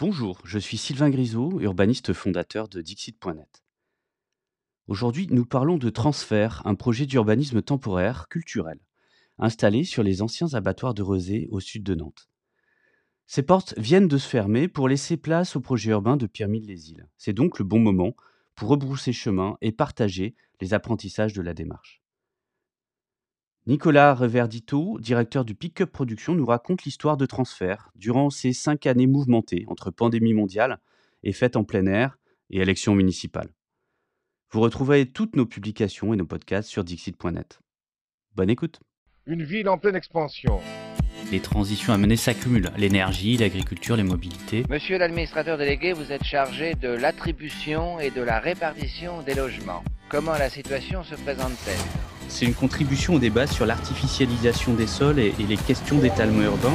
Bonjour, je suis Sylvain Grisot, urbaniste fondateur de Dixit.net. Aujourd'hui, nous parlons de Transfert, un projet d'urbanisme temporaire, culturel, installé sur les anciens abattoirs de Rezé au sud de Nantes. Ces portes viennent de se fermer pour laisser place au projet urbain de Pierre-Mille-les-Îles. C'est donc le bon moment pour rebrousser chemin et partager les apprentissages de la démarche. Nicolas Reverdito, directeur du Pickup Production, nous raconte l'histoire de transfert durant ces cinq années mouvementées entre pandémie mondiale et fêtes en plein air et élections municipales. Vous retrouverez toutes nos publications et nos podcasts sur Dixit.net. Bonne écoute. Une ville en pleine expansion. Les transitions à mener s'accumulent. L'énergie, l'agriculture, les mobilités. Monsieur l'administrateur délégué, vous êtes chargé de l'attribution et de la répartition des logements. Comment la situation se présente-t-elle? C'est une contribution au débat sur l'artificialisation des sols et, et les questions d'étalement urbain.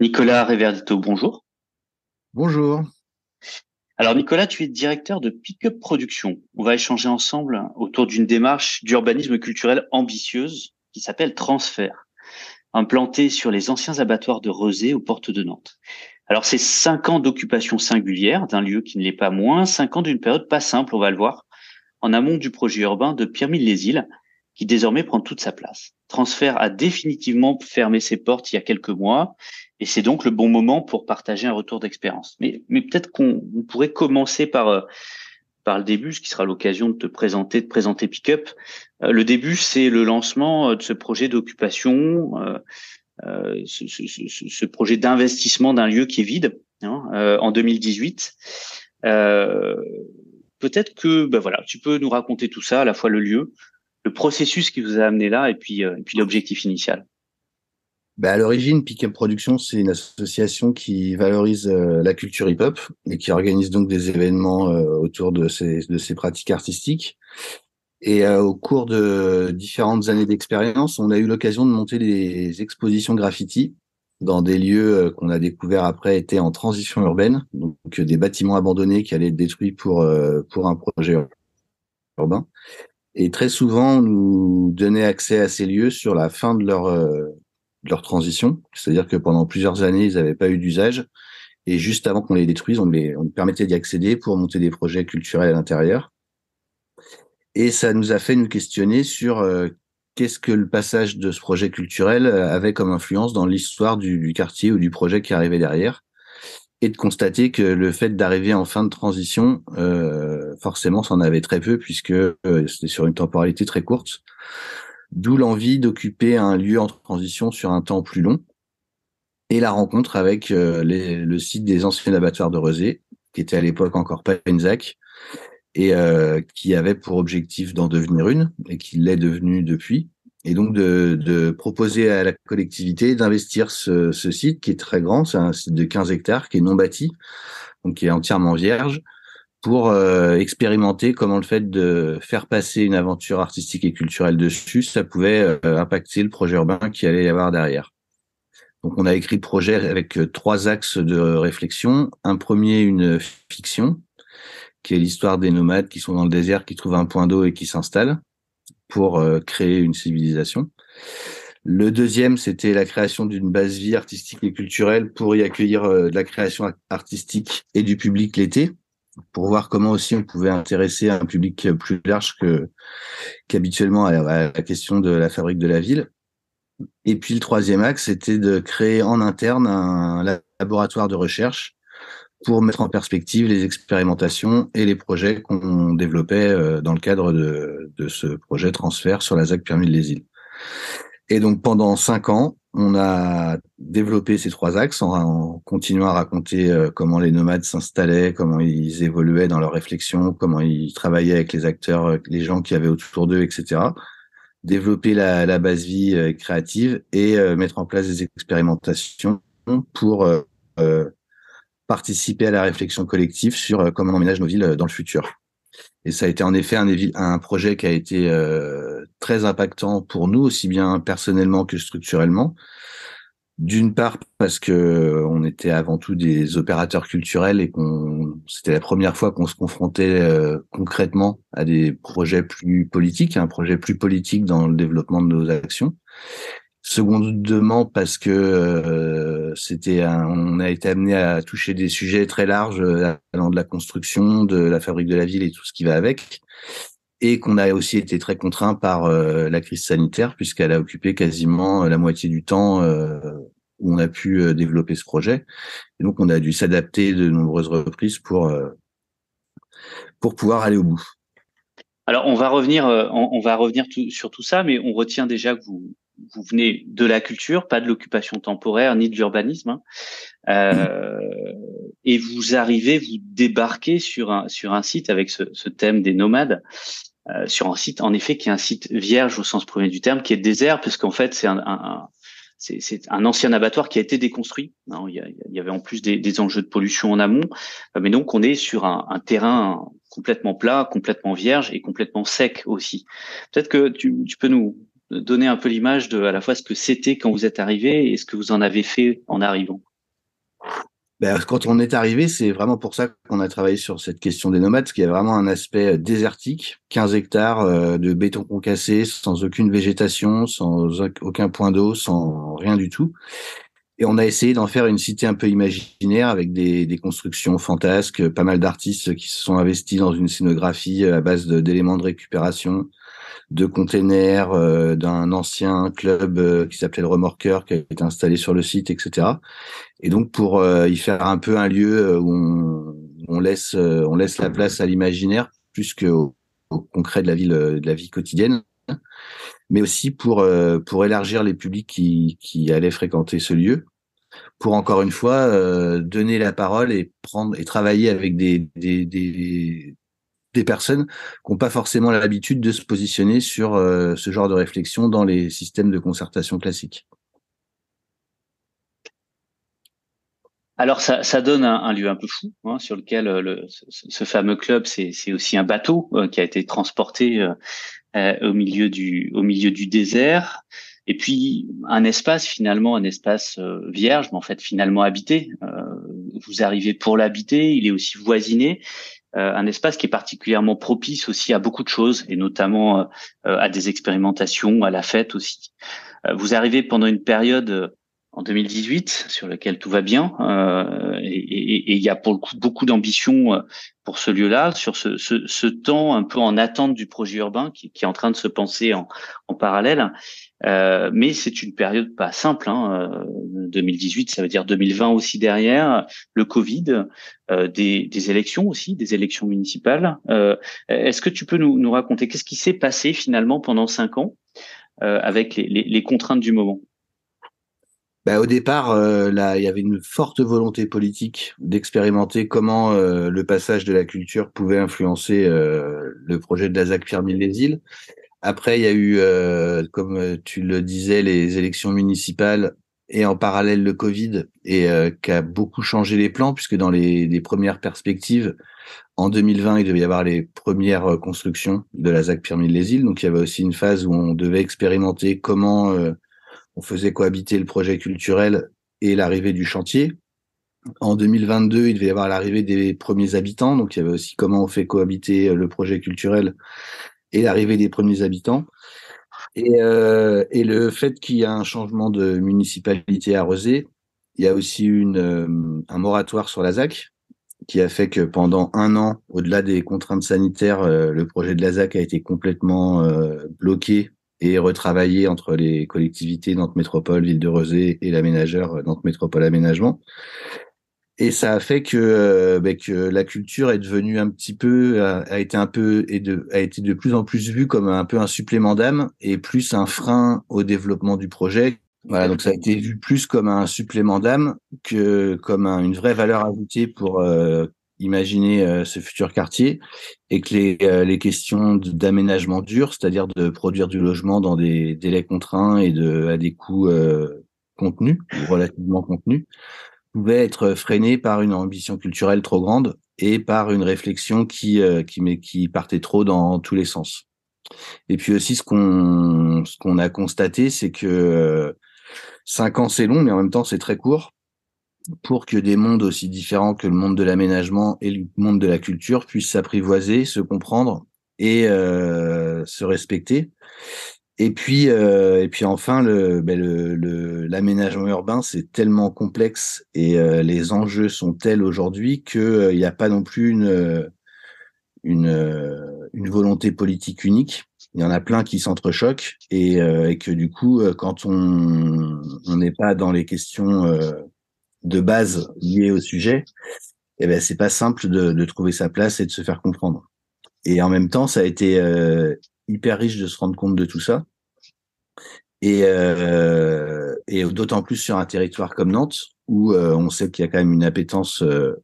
Nicolas Reverdito, bonjour. Bonjour. Alors Nicolas, tu es directeur de Pickup Production. On va échanger ensemble autour d'une démarche d'urbanisme culturel ambitieuse qui s'appelle Transfert, implantée sur les anciens abattoirs de Rezé aux portes de Nantes. Alors c'est cinq ans d'occupation singulière d'un lieu qui ne l'est pas moins, cinq ans d'une période pas simple, on va le voir, en amont du projet urbain de Pierre-Mille-les-Îles, qui désormais prend toute sa place. Transfert a définitivement fermé ses portes il y a quelques mois et c'est donc le bon moment pour partager un retour d'expérience. Mais, mais peut-être qu'on on pourrait commencer par euh, par le début, ce qui sera l'occasion de te présenter, de présenter Pickup. Euh, le début, c'est le lancement euh, de ce projet d'occupation, euh, ce, ce, ce, projet d'investissement d'un lieu qui est vide hein, en 2018. Euh, peut-être que, ben voilà, tu peux nous raconter tout ça, à la fois le lieu, le processus qui vous a amené là, et puis et puis l'objectif initial. Bah, à l'origine, Pickup Production, c'est une association qui valorise euh, la culture hip-hop et qui organise donc des événements euh, autour de ces, de ces pratiques artistiques. Et euh, au cours de différentes années d'expérience, on a eu l'occasion de monter des expositions graffiti dans des lieux qu'on a découverts après étaient en transition urbaine, donc des bâtiments abandonnés qui allaient être détruits pour pour un projet urbain. Et très souvent, on nous donnait accès à ces lieux sur la fin de leur de leur transition, c'est-à-dire que pendant plusieurs années, ils n'avaient pas eu d'usage, et juste avant qu'on les détruise, on les, on permettait d'y accéder pour monter des projets culturels à l'intérieur. Et ça nous a fait nous questionner sur euh, qu'est-ce que le passage de ce projet culturel avait comme influence dans l'histoire du, du, quartier ou du projet qui arrivait derrière, et de constater que le fait d'arriver en fin de transition, euh, forcément, ça en avait très peu puisque euh, c'était sur une temporalité très courte. D'où l'envie d'occuper un lieu en transition sur un temps plus long. Et la rencontre avec euh, le site des anciens abattoirs de Rezé, qui était à l'époque encore pas une ZAC, et euh, qui avait pour objectif d'en devenir une, et qui l'est devenue depuis. Et donc de, proposer à la collectivité d'investir ce, site qui est très grand, c'est un site de 15 hectares qui est non bâti, donc qui est entièrement vierge, pour euh, expérimenter comment le fait de faire passer une aventure artistique et culturelle dessus, ça pouvait euh, impacter le projet urbain qui allait y avoir derrière. Donc on a écrit projet avec euh, trois axes de réflexion. Un premier, une fiction, qui est l'histoire des nomades qui sont dans le désert, qui trouvent un point d'eau et qui s'installent pour euh, créer une civilisation. Le deuxième, c'était la création d'une base vie artistique et culturelle pour y accueillir euh, de la création artistique et du public l'été, pour voir comment aussi on pouvait intéresser un public plus large que qu'habituellement à la question de la fabrique de la ville. Et puis le troisième axe, c'était de créer en interne un laboratoire de recherche pour mettre en perspective les expérimentations et les projets qu'on développait euh, dans le cadre de, de, ce projet transfert sur la ZAC permis les îles. Et donc pendant cinq ans, on a développé ces trois axes en, continuant à raconter euh, comment les nomades s'installaient, comment ils évoluaient dans leurs réflexions, comment ils travaillaient avec les acteurs, euh, les gens qui avaient autour d'eux, etc. Développer la, la base vie créative et mettre en place des expérimentations pour participer à la réflexion collective sur euh, comment on aménage nos villes euh, dans le futur. Et ça a été en effet un, un projet qui a été euh, très impactant pour nous, aussi bien personnellement que structurellement. D'une part parce que on était avant tout des opérateurs culturels et qu'on c'était la première fois qu'on se confrontait concrètement à des projets plus politiques, un projet plus politique dans le développement de nos actions. Secondement, parce que euh, c'était, on a été amené à toucher des sujets très larges, euh, allant de la construction, de la fabrique de la ville et tout ce qui va avec, et qu'on a aussi été très contraint par euh, la crise sanitaire, puisqu'elle a occupé quasiment la moitié du temps où on a pu développer ce projet. Et donc, on a dû s'adapter de nombreuses reprises pour pour pouvoir aller au bout. Alors, on va revenir, on, va revenir sur tout ça, mais on retient déjà que vous vous venez de la culture, pas de l'occupation temporaire ni de l'urbanisme, hein. euh, et vous arrivez, vous débarquez sur un sur un site avec ce, ce thème des nomades, euh, sur un site en effet qui est un site vierge au sens premier du terme, qui est désert, parce qu'en fait c'est un, un, c'est un ancien abattoir qui a été déconstruit. Hein. il, y avait en plus des, des, enjeux de pollution en amont, mais donc on est sur un, un terrain complètement plat, complètement vierge et complètement sec aussi. Peut-être que tu, tu peux nous donner un peu l'image de à la fois ce que c'était quand vous êtes arrivé et ce que vous en avez fait en arrivant. Ben, quand on est arrivé, c'est vraiment pour ça qu'on a travaillé sur cette question des nomades, parce qu'il y a vraiment un aspect désertique, 15 hectares euh, de béton concassé, sans aucune végétation, sans aucun point d'eau, sans rien du tout. Et on a essayé d'en faire une cité un peu imaginaire avec des, constructions fantasques, pas mal d'artistes qui se sont investis dans une scénographie à base d'éléments de récupération, de containers euh, d'un ancien club euh, qui s'appelait le Remorqueur qui a été installé sur le site, etc. Et donc pour euh, y faire un peu un lieu où on, on laisse on laisse la place à l'imaginaire plus qu'au au concret de la ville de la vie quotidienne mais aussi pour pour élargir les publics qui qui allaient fréquenter ce lieu pour encore une fois donner la parole et prendre et travailler avec des, des, des, des personnes qui n'ont pas forcément l'habitude de se positionner sur euh, ce genre de réflexion dans les systèmes de concertation classiques. Alors ça, donne un, lieu un peu fou hein, sur lequel euh, ce, fameux club c'est aussi un bateau euh, qui a été transporté au milieu du désert et puis un espace finalement un espace vierge mais en fait finalement habité. vous arrivez pour l'habiter, il est aussi voisiné un espace qui est particulièrement propice aussi à beaucoup de choses et notamment euh, à des expérimentations, à la fête aussi. Euh, vous arrivez pendant une période en 2018 sur laquelle tout va bien et il y a pour le coup beaucoup d'ambition pour ce lieu-là, sur ce, ce, ce, temps un peu en attente du projet urbain qui, qui est en train de se penser en, en parallèle. Euh, mais c'est une période pas simple. Hein. 2018, euh, ça veut dire 2020 aussi derrière, le Covid, euh, des, des, élections aussi, des élections municipales. Euh, Est-ce que tu peux nous, nous raconter qu'est-ce qui s'est passé finalement pendant cinq ans euh, avec les, les, contraintes du moment? Bah, au départ, là, il y avait une forte volonté politique d'expérimenter comment le passage de la culture pouvait influencer le projet de la ZAC Pierre-Mille-les-Îles. Après, il y a eu, euh, comme euh, tu le disais, les élections municipales et en parallèle le Covid, et euh, qui a beaucoup changé les plans, puisque dans les, premières perspectives, en 2020, il devait y avoir les premières euh, constructions de la ZAC Pyramide-les-Îles. Donc il y avait aussi une phase où on devait expérimenter comment on faisait cohabiter le projet culturel et l'arrivée du chantier. En 2022, il devait y avoir l'arrivée des premiers habitants, donc il y avait aussi comment on fait cohabiter le projet culturel et l'arrivée des premiers habitants. Et, euh, et le fait qu'il y a un changement de municipalité à Rosé, il y a aussi euh, un moratoire sur la ZAC qui a fait que pendant un an, au-delà des contraintes sanitaires, euh, le projet de la ZAC a été complètement euh, bloqué et retravaillé entre les collectivités Nantes Métropole, Ville de Rosé et l'aménageur Nantes Métropole Aménagement. Et ça a fait que, euh, bah, la culture est devenue un petit peu, a, a, été un peu, et de, a été de plus en plus vue comme un peu un supplément d'âme et plus un frein au développement du projet. Voilà, donc ça a été vu plus comme un supplément d'âme que comme un, une vraie valeur ajoutée pour euh, imaginer euh, ce futur quartier et que les, euh, les questions d'aménagement dur, c'est-à-dire de produire du logement dans des délais contraints et de, à des coûts euh, contenus, relativement contenus, pouvaient être freinées par une ambition culturelle trop grande et par une réflexion qui, qui, qui partait trop dans tous les sens. Et puis aussi, ce qu'on ce qu'on a constaté, c'est que cinq ans, c'est long, mais en même temps, c'est très court pour que des mondes aussi différents que le monde de l'aménagement et le monde de la culture puissent s'apprivoiser, se comprendre et euh, se respecter. Et puis, euh, et puis enfin, ben l'aménagement urbain, c'est tellement complexe et euh, les enjeux sont tels aujourd'hui qu'il n'y a pas non plus une, volonté politique unique. Il y en a plein qui s'entrechoquent et que du coup, quand on n'est pas dans les questions de base liées au sujet, eh ben c'est pas simple de, de, trouver sa place et de se faire comprendre. Et en même temps, ça a été euh, hyper riche de se rendre compte de tout ça. Et, euh, et d'autant plus sur un territoire comme Nantes, où euh, on sait qu'il y a quand même une appétence euh,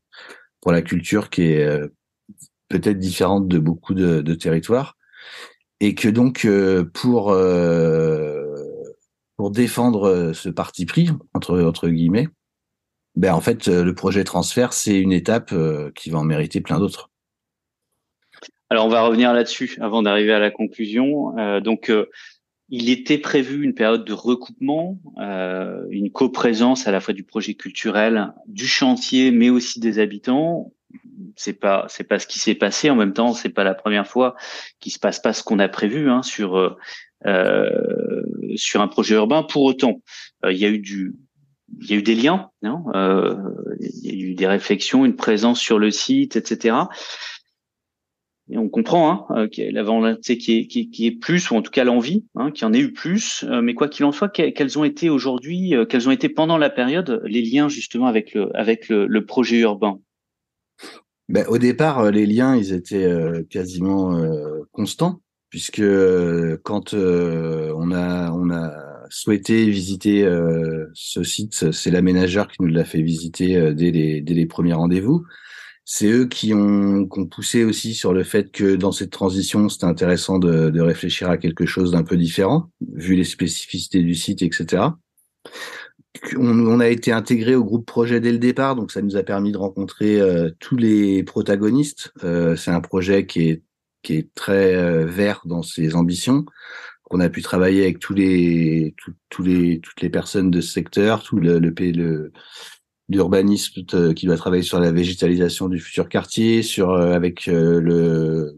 pour la culture qui est euh, peut-être différente de beaucoup de, de, territoires, et que donc pour pour défendre ce parti pris entre entre guillemets, ben en fait, euh, le projet transfert, c'est une étape euh, qui va en mériter plein d'autres. Alors, on va revenir là-dessus avant d'arriver à la conclusion. Euh, donc, euh, il était prévu une période de recoupement, euh, une coprésence à la fois du projet culturel, du chantier, mais aussi des habitants. C'est pas, c'est pas ce qui s'est passé. En même temps, c'est pas la première fois qu'il se passe pas ce qu'on a prévu hein, sur sur un projet urbain. Pour autant, il y a eu du il y a eu des liens, euh, il y a eu des réflexions, une présence sur le site, etc. Et on comprend hein, euh, qu'il y a la volonté qui est, qui, qui est plus, ou en tout cas l'envie, hein, qu'il y en ait eu plus. Euh, mais quoi qu'il en soit, quels ont été aujourd'hui, quels ont été pendant la période les liens justement avec le projet urbain? Ben, Au départ, les liens, ils étaient quasiment constants, puisque quand on a, on a souhaité visiter euh, ce site, c'est l'aménageur qui nous l'a fait visiter euh, dès, les, premiers rendez-vous. C'est eux qui ont, poussé aussi sur le fait que dans cette transition, c'était intéressant de, réfléchir à quelque chose d'un peu différent, vu les spécificités du site, etc. On, a été intégré au groupe projet dès le départ, donc ça nous a permis de rencontrer euh, tous les protagonistes. C'est un projet qui est, qui est très euh, vert dans ses ambitions qu'on a pu travailler avec tous les, tous les, toutes les personnes de ce secteur, tout le, le, le euh, qui doit travailler sur la végétalisation du futur quartier, sur euh, avec le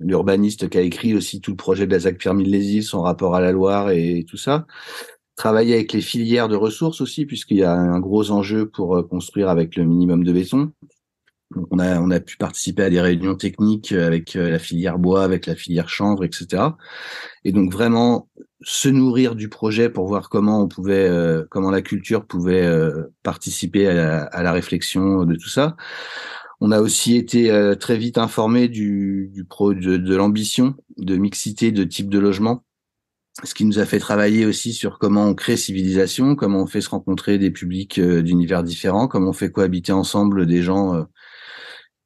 l'urbaniste qui a écrit aussi tout le projet de la ZAC Pierre Mille son rapport à la Loire et tout ça. Travailler avec les filières de ressources aussi, puisqu'il y a un gros enjeu pour construire avec le minimum de béton. On a on a pu participer à des réunions techniques avec la filière bois, avec la filière chanvre, etc. Et donc vraiment se nourrir du projet pour voir comment on pouvait, euh, comment la culture pouvait euh, participer à la, à la, réflexion de tout ça. On a aussi été euh, très vite informé du, du pro, de, de l'ambition de mixité de type de logement, ce qui nous a fait travailler aussi sur comment on crée civilisation, comment on fait se rencontrer des publics d'univers différents, comment on fait cohabiter ensemble des gens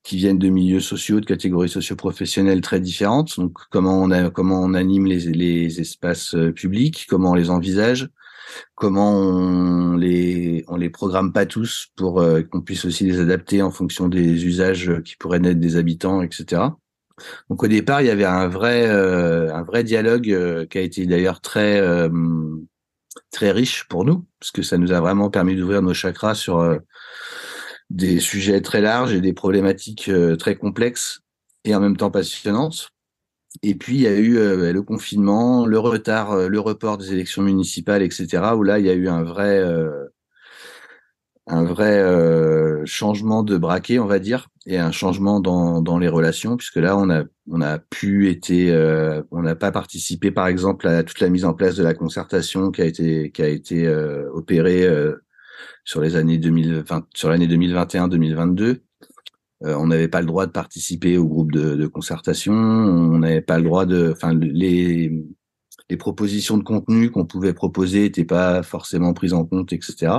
qui viennent de milieux sociaux, de catégories socioprofessionnelles très différentes. Donc, comment on a, comment on anime les, les espaces euh, publics, comment on les envisage, comment on les, on les programme pas tous pour euh, qu'on puisse aussi les adapter en fonction des usages qui pourraient naître des habitants, etc. Donc, au départ, il y avait un vrai, euh, un vrai dialogue qui a été d'ailleurs très, très riche pour nous, parce que ça nous a vraiment permis d'ouvrir nos chakras sur des sujets très larges et des problématiques euh, très complexes et en même temps passionnantes. Et puis il y a eu euh, le confinement, le retard, euh, le report des élections municipales, etc. Où là il y a eu un vrai, un vrai changement de braquet, on va dire, et un changement dans, dans les relations, puisque là on a on a pu été, on n'a pas participé par exemple à toute la mise en place de la concertation qui a été qui a été opérée sur les années 2020, sur l'année 2021-2022. on n'avait pas le droit de participer au groupe de, de concertation, on n'avait pas le droit de, enfin les les propositions de contenu qu'on pouvait proposer n'étaient pas forcément prises en compte, etc.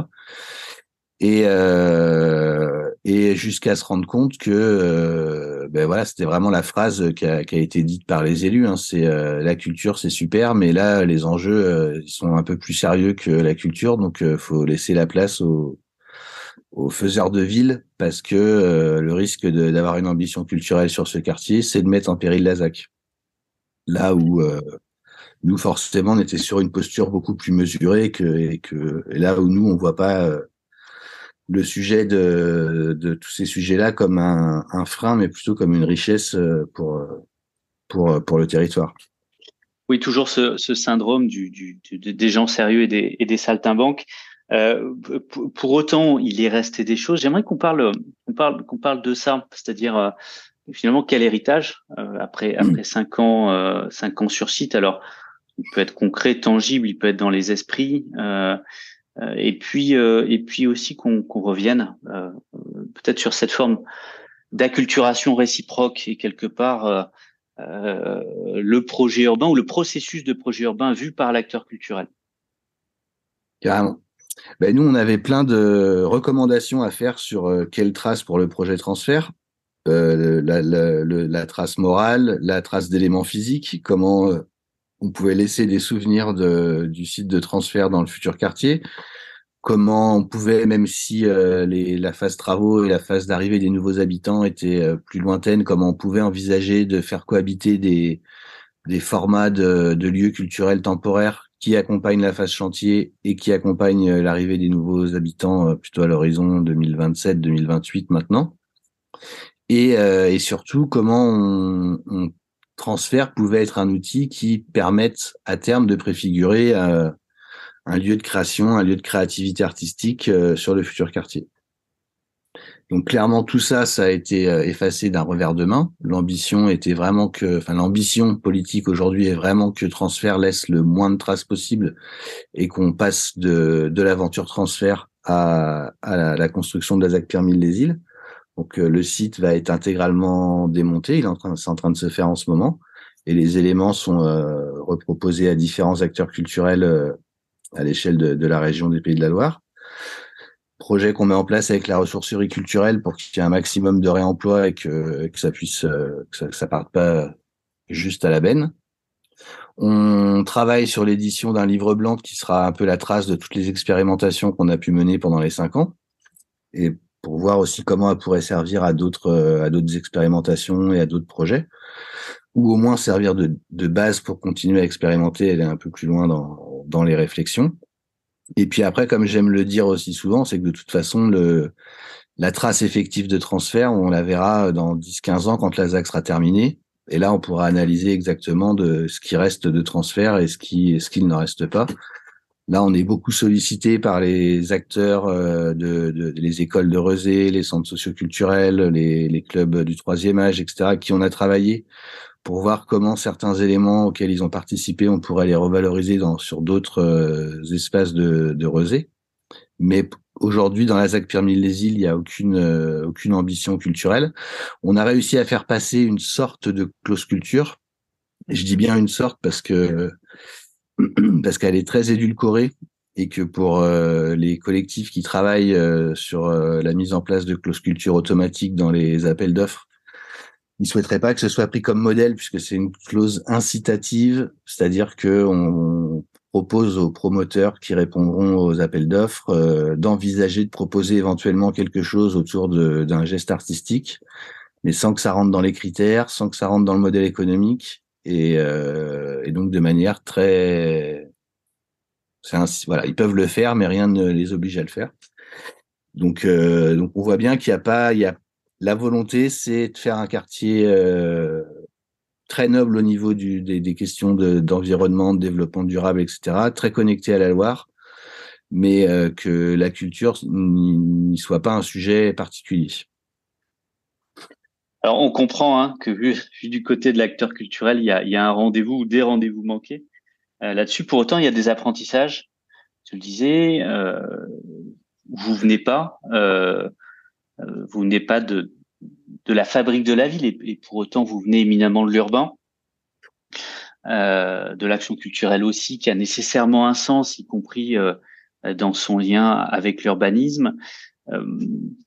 Et, euh, et jusqu'à se rendre compte que euh, ben voilà, c'était vraiment la phrase qui a, qui a, été dite par les élus. Hein, c'est euh, la culture, c'est super, mais là les enjeux euh, sont un peu plus sérieux que la culture, donc euh, faut laisser la place aux, aux faiseurs de ville parce que euh, le risque d'avoir une ambition culturelle sur ce quartier, c'est de mettre en péril la ZAC. Là où nous forcément on était sur une posture beaucoup plus mesurée que et que et là où nous on voit pas euh, le sujet de, de tous ces sujets-là comme un, un, frein, mais plutôt comme une richesse euh, pour pour pour le territoire. Oui, toujours ce, ce syndrome du, du, des gens sérieux et des, et des saltimbanques. Euh, pour autant, il est resté des choses. J'aimerais qu'on parle, qu'on parle, qu'on parle de ça, c'est-à-dire euh, finalement quel héritage euh, après après cinq ans, cinq ans sur site? Alors, il peut être concret, tangible, il peut être dans les esprits. Euh, euh et puis, euh, et puis aussi qu'on revienne euh, peut-être sur cette forme d'acculturation réciproque et quelque part le projet urbain ou le processus de projet urbain vu par l'acteur culturel. Carrément. Ben, nous, on avait plein de recommandations à faire sur quelle trace pour le projet transfert. Euh, la, la, la, trace morale, la trace d'éléments physiques, comment on pouvait laisser des souvenirs de, du site de transfert dans le futur quartier. Comment on pouvait, même si euh, les, la phase travaux et la phase d'arrivée des nouveaux habitants étaient euh, plus lointaines, comment on pouvait envisager de faire cohabiter des, des formats de, de lieux culturels temporaires qui accompagnent la phase chantier et qui accompagnent euh, l'arrivée des nouveaux habitants plutôt à l'horizon 2027-2028 maintenant. Et, et, surtout, comment on, on transfert pouvait être un outil qui permette à terme de préfigurer euh, un lieu de création, un lieu de créativité artistique euh, sur le futur quartier. Donc clairement tout ça, ça a été euh, effacé d'un revers de main. L'ambition était vraiment que, enfin l'ambition politique aujourd'hui est vraiment que transfert laisse le moins de traces possible et qu'on passe de, de l'aventure transfert à, à la, la, construction de la ZAC Pierre les îles. Donc euh, le site va être intégralement démonté, il est en train, c'est en train de se faire en ce moment, et les éléments sont euh, reproposés à différents acteurs culturels euh, à l'échelle de, de, la région des Pays de la Loire. Projet qu'on met en place avec la ressourcerie culturelle pour qu'il y ait un maximum de réemploi et que, que ça puisse, que ça, que ça parte pas juste à la benne. On travaille sur l'édition d'un livre blanc qui sera un peu la trace de toutes les expérimentations qu'on a pu mener pendant les cinq ans. Et pour voir aussi comment elle pourrait servir à d'autres euh, à d'autres expérimentations et à d'autres projets. Ou au moins servir de, base pour continuer à expérimenter aller un peu plus loin dans, dans les réflexions. Et puis après comme j'aime le dire aussi souvent c'est que de toute façon le la trace effective de transfert on la verra dans 10-15 ans quand la ZAC sera terminée. Et là on pourra analyser exactement de ce qui reste de transfert et ce qui ce qu'il ne reste pas Là, on est beaucoup sollicité par les acteurs euh, de, de, les écoles de Rezé, les centres socioculturels, les, les clubs du troisième âge, etc., qui on a travaillé pour voir comment certains éléments auxquels ils ont participé, on pourrait les revaloriser dans, sur d'autres euh, espaces de, de Rezé. Mais aujourd'hui, dans la ZAC Pierre-Mille-les-Îles, il n'y a aucune, euh, aucune ambition culturelle. On a réussi à faire passer une sorte de close culture. je dis bien une sorte parce que parce qu'elle est très édulcorée et que pour euh, les collectifs qui travaillent euh, sur euh, la mise en place de clauses culture automatiques dans les appels d'offres, ils souhaiteraient pas que ce soit pris comme modèle puisque c'est une clause incitative, c'est-à-dire que on propose aux promoteurs qui répondront aux appels d'offres d'envisager de proposer éventuellement quelque chose autour d'un geste artistique, mais sans que ça rentre dans les critères, sans que ça rentre dans le modèle économique et, euh, et donc de manière très voilà ils peuvent le faire mais rien ne les oblige à le faire. Donc euh, donc on voit bien qu'il n'y a pas il y a la volonté c'est de faire un quartier euh, très noble au niveau du, des, des questions d'environnement de, développement durable etc très connecté à la Loire mais euh, que la culture n'y soit pas un sujet particulier alors, on comprend hein, que vu, du côté de l'acteur culturel, il y a, un rendez-vous ou des rendez-vous manqués euh, là-dessus. Pour autant, il y a des apprentissages. Tu le disais, euh, vous venez pas, euh, vous venez pas de de la fabrique de la ville et, pour autant vous venez éminemment de l'urbain, de l'action culturelle aussi qui a nécessairement un sens, y compris dans son lien avec l'urbanisme.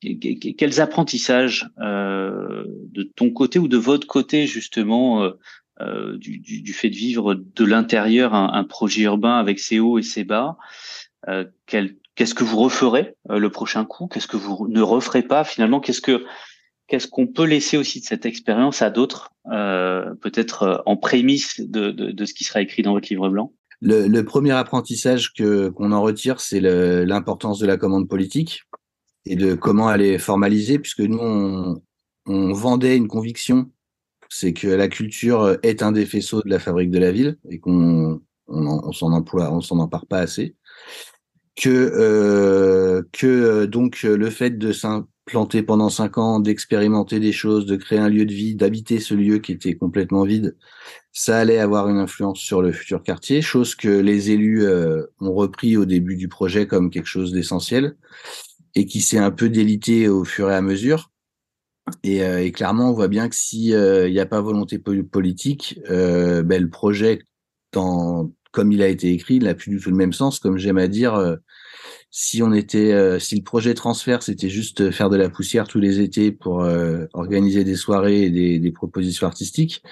Quels apprentissages de ton côté ou de votre côté justement euh, du, du, du, fait de vivre de l'intérieur un, projet urbain avec ses hauts et ses bas. Euh, Qu'est-ce que vous referez euh, le prochain coup? Qu'est-ce que vous ne referez pas? Finalement Qu'est-ce que qu'est-ce qu'on peut laisser aussi de cette expérience à d'autres, euh, peut-être euh, en prémisse de, de, de, ce qui sera écrit dans votre livre blanc? Le, le premier apprentissage que qu'on en retire, c'est l'importance de la commande politique et de comment elle est formalisée, puisque nous on, on vendait une conviction c'est que la culture est un des faisceaux de la fabrique de la ville et qu'on on, s'en emploie, on s'en empare pas assez. Que euh, que donc le fait de s'implanter pendant cinq ans, d'expérimenter des choses, de créer un lieu de vie, d'habiter ce lieu qui était complètement vide, ça allait avoir une influence sur le futur quartier, chose que les élus euh, ont repris au début du projet comme quelque chose d'essentiel et qui s'est un peu délité au fur et à mesure. Et, euh, et, clairement, on voit bien que s'il euh, n'y a pas volonté politique, euh, ben, le projet, comme il a été écrit, n'a plus du tout le même sens. Comme j'aime à dire, euh, si on si le projet transfert, c'était juste faire de la poussière tous les étés pour organiser des soirées et des, propositions artistiques,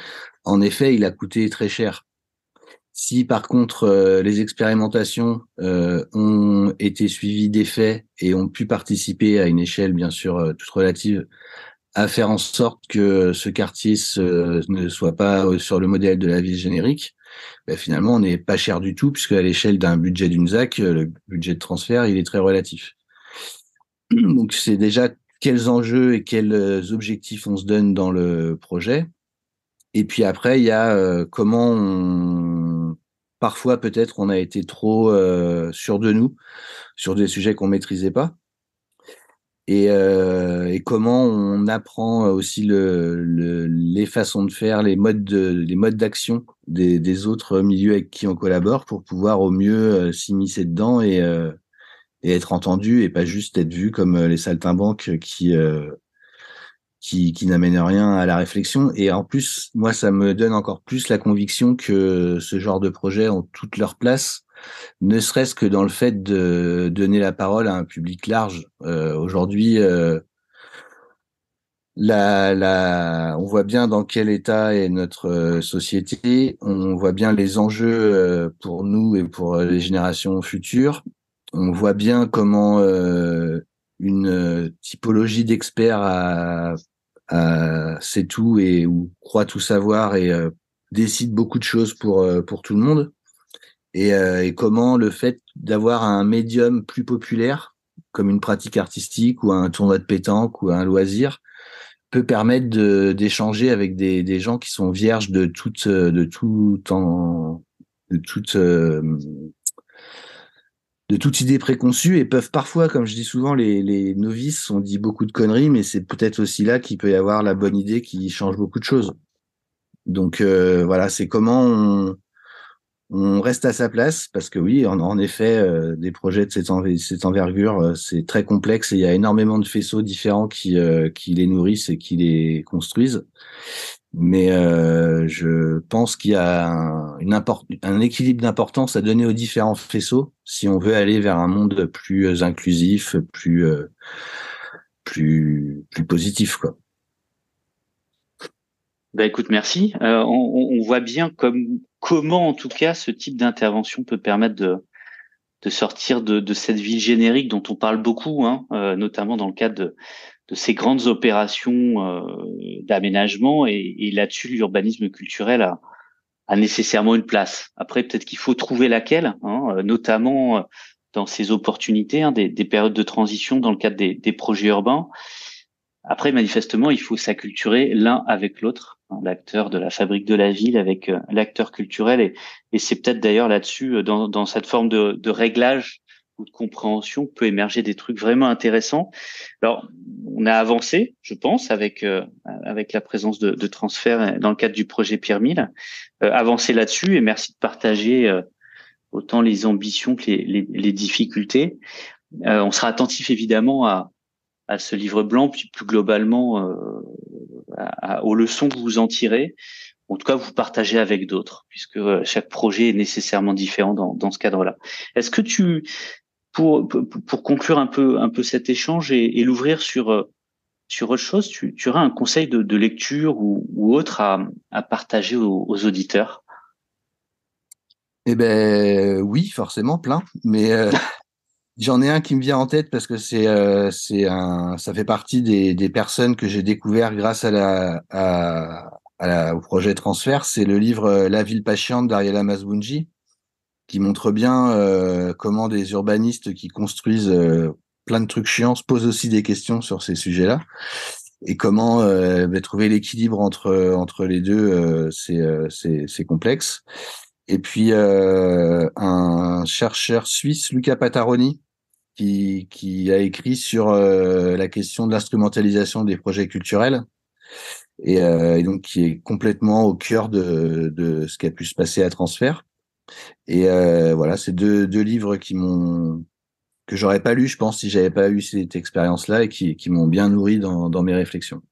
en effet, il a coûté très cher. Si par contre les expérimentations ont été suivies d'effets et ont pu participer à une échelle bien sûr toute relative à faire en sorte que ce quartier ne soit pas euh, sur le modèle de la ville générique, ben finalement, on n'est pas cher du tout, puisque à l'échelle d'un budget d'une ZAC, euh, le budget de transfert, il est très relatif. Donc, c'est déjà quels enjeux et quels euh, objectifs on se donne dans le projet. Et puis après, il y a comment on... parfois peut-être on a été trop sûr de nous sur des sujets qu'on maîtrisait pas. Et, euh, et, comment on apprend aussi le, le, les façons de faire, les modes de, les modes d'action des, des, autres milieux avec qui on collabore pour pouvoir au mieux euh, s'immiscer dedans et, euh, et, être entendu et pas juste être vu comme euh, les saltimbanques qui euh, qui, qui n'amènent rien à la réflexion. Et en plus, moi, ça me donne encore plus la conviction que ce genre de projets ont toute leur place ne serait-ce que dans le fait de donner la parole à un public large. Euh, Aujourd'hui, euh, la, la, on voit bien dans quel état est notre euh, société, on voit bien les enjeux euh, pour nous et pour les générations futures. On voit bien comment une typologie d'experts a, sait tout et ou croit tout savoir et décide beaucoup de choses pour pour tout le monde. Et, euh, et comment le fait d'avoir un médium plus populaire, comme une pratique artistique ou un tournoi de pétanque ou un loisir, peut permettre d'échanger avec des, des, gens qui sont vierges de toute de tout en, de toute euh, de toute idée préconçue et peuvent parfois, comme je dis souvent, les, les novices ont dit beaucoup de conneries, mais c'est peut-être aussi là qu'il peut y avoir la bonne idée qui change beaucoup de choses. Donc euh, voilà, c'est comment on, on reste à sa place parce que oui, en, effet, euh, des projets de cette, envergure, euh, c'est très complexe et il y a énormément de faisceaux différents qui, euh, les nourrissent et qui les construisent. Mais je pense qu'il y a un, équilibre d'importance à donner aux différents faisceaux si on veut aller vers un monde plus inclusif, plus positif. Ben écoute, merci. on, voit bien comme comment, en tout cas, ce type d'intervention peut permettre de, sortir de, cette ville générique dont on parle beaucoup, hein, euh, notamment dans le cadre de, ces grandes opérations euh, d'aménagement. Et, et là-dessus, l'urbanisme culturel a, nécessairement une place. Après, peut-être qu'il faut trouver laquelle, hein, notamment dans ces opportunités, hein, des, des, périodes de transition dans le cadre des, des projets urbains. Après, manifestement, il faut s'acculturer l'un avec l'autre, l'acteur de la fabrique de la ville avec euh, l'acteur culturel. Et, et c'est peut-être d'ailleurs là-dessus, euh, dans, dans, cette forme de, de, réglage ou de compréhension, peut émerger des trucs vraiment intéressants. Alors, on a avancé, je pense, avec euh, avec la présence de, de transferts dans le cadre du projet Pierre Mille. Euh, avancé là-dessus et merci de partager autant les ambitions que les, les, les difficultés. on sera attentif évidemment à, à ce livre blanc, puis plus globalement aux leçons que vous en tirez. En tout cas, vous partagez avec d'autres, puisque chaque projet est nécessairement différent dans, dans ce cadre-là. Est-ce que tu, pour, pour conclure un peu, un peu cet échange et, et l'ouvrir sur sur autre chose, tu, tu auras un conseil de, de lecture ou, ou, autre à, à partager aux, aux auditeurs? Eh ben oui, forcément plein, mais euh, j'en ai un qui me vient en tête parce que c'est euh, c'est un ça fait partie des, des personnes que j'ai découvert grâce à la, à, la au projet transfert. C'est le livre euh, La ville patiente d'Ariela Masbunji qui montre bien euh, comment des urbanistes qui construisent euh, plein de trucs chiants, se pose aussi des questions sur ces sujets-là. Et comment euh, bah, trouver l'équilibre entre entre les deux, c'est c'est complexe. Et puis euh, un chercheur suisse, Luca Pataroni, qui a écrit sur euh, la question de l'instrumentalisation des projets culturels. Et, et, donc qui est complètement au cœur de, ce qui a pu se passer à transfert. Et voilà, c'est deux, livres qui m'ont que j'aurais pas lu, je pense, si j'avais pas eu cette expérience-là et qui, m'ont bien nourri dans, dans, mes réflexions.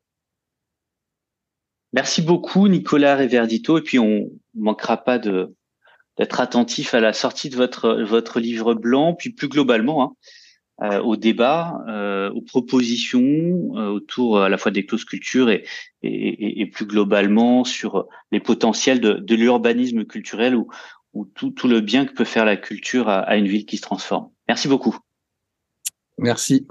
Merci beaucoup, Nicolas Reverdito. Et puis, on manquera pas de d'être attentif à la sortie de votre votre livre blanc, puis plus globalement hein, euh, au débat, euh, aux propositions euh, autour à la fois des clauses culture et, et, et, plus globalement sur les potentiels de, de l'urbanisme culturel ou, ou tout, tout, le bien que peut faire la culture à, à une ville qui se transforme. Merci beaucoup. Merci.